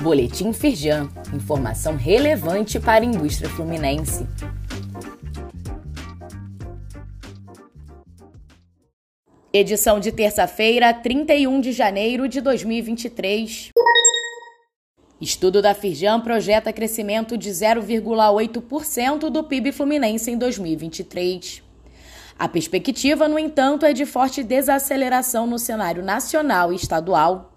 Boletim Firjan, informação relevante para a indústria fluminense. Edição de terça-feira, 31 de janeiro de 2023. Estudo da Firjan projeta crescimento de 0,8% do PIB fluminense em 2023. A perspectiva, no entanto, é de forte desaceleração no cenário nacional e estadual.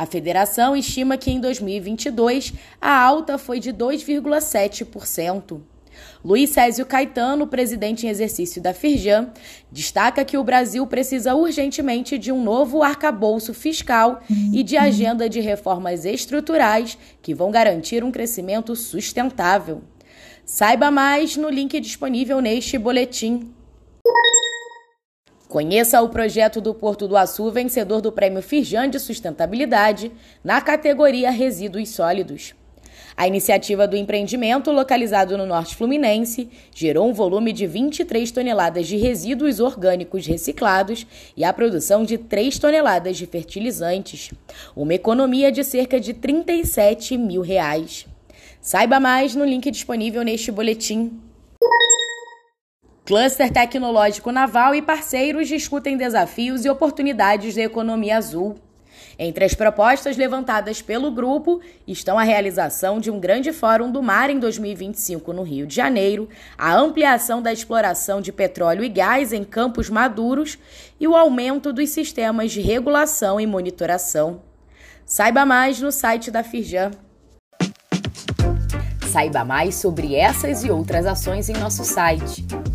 A federação estima que em 2022 a alta foi de 2,7%. Luiz Césio Caetano, presidente em exercício da Firjan, destaca que o Brasil precisa urgentemente de um novo arcabouço fiscal e de agenda de reformas estruturais que vão garantir um crescimento sustentável. Saiba mais no link disponível neste boletim. Conheça o projeto do Porto do Açu, vencedor do Prêmio Firjan de Sustentabilidade, na categoria Resíduos Sólidos. A iniciativa do empreendimento, localizado no Norte Fluminense, gerou um volume de 23 toneladas de resíduos orgânicos reciclados e a produção de 3 toneladas de fertilizantes, uma economia de cerca de 37 mil reais. Saiba mais no link disponível neste boletim. Cluster Tecnológico Naval e parceiros discutem desafios e oportunidades da economia azul. Entre as propostas levantadas pelo grupo estão a realização de um grande fórum do mar em 2025 no Rio de Janeiro, a ampliação da exploração de petróleo e gás em campos maduros e o aumento dos sistemas de regulação e monitoração. Saiba mais no site da Firjan. Saiba mais sobre essas e outras ações em nosso site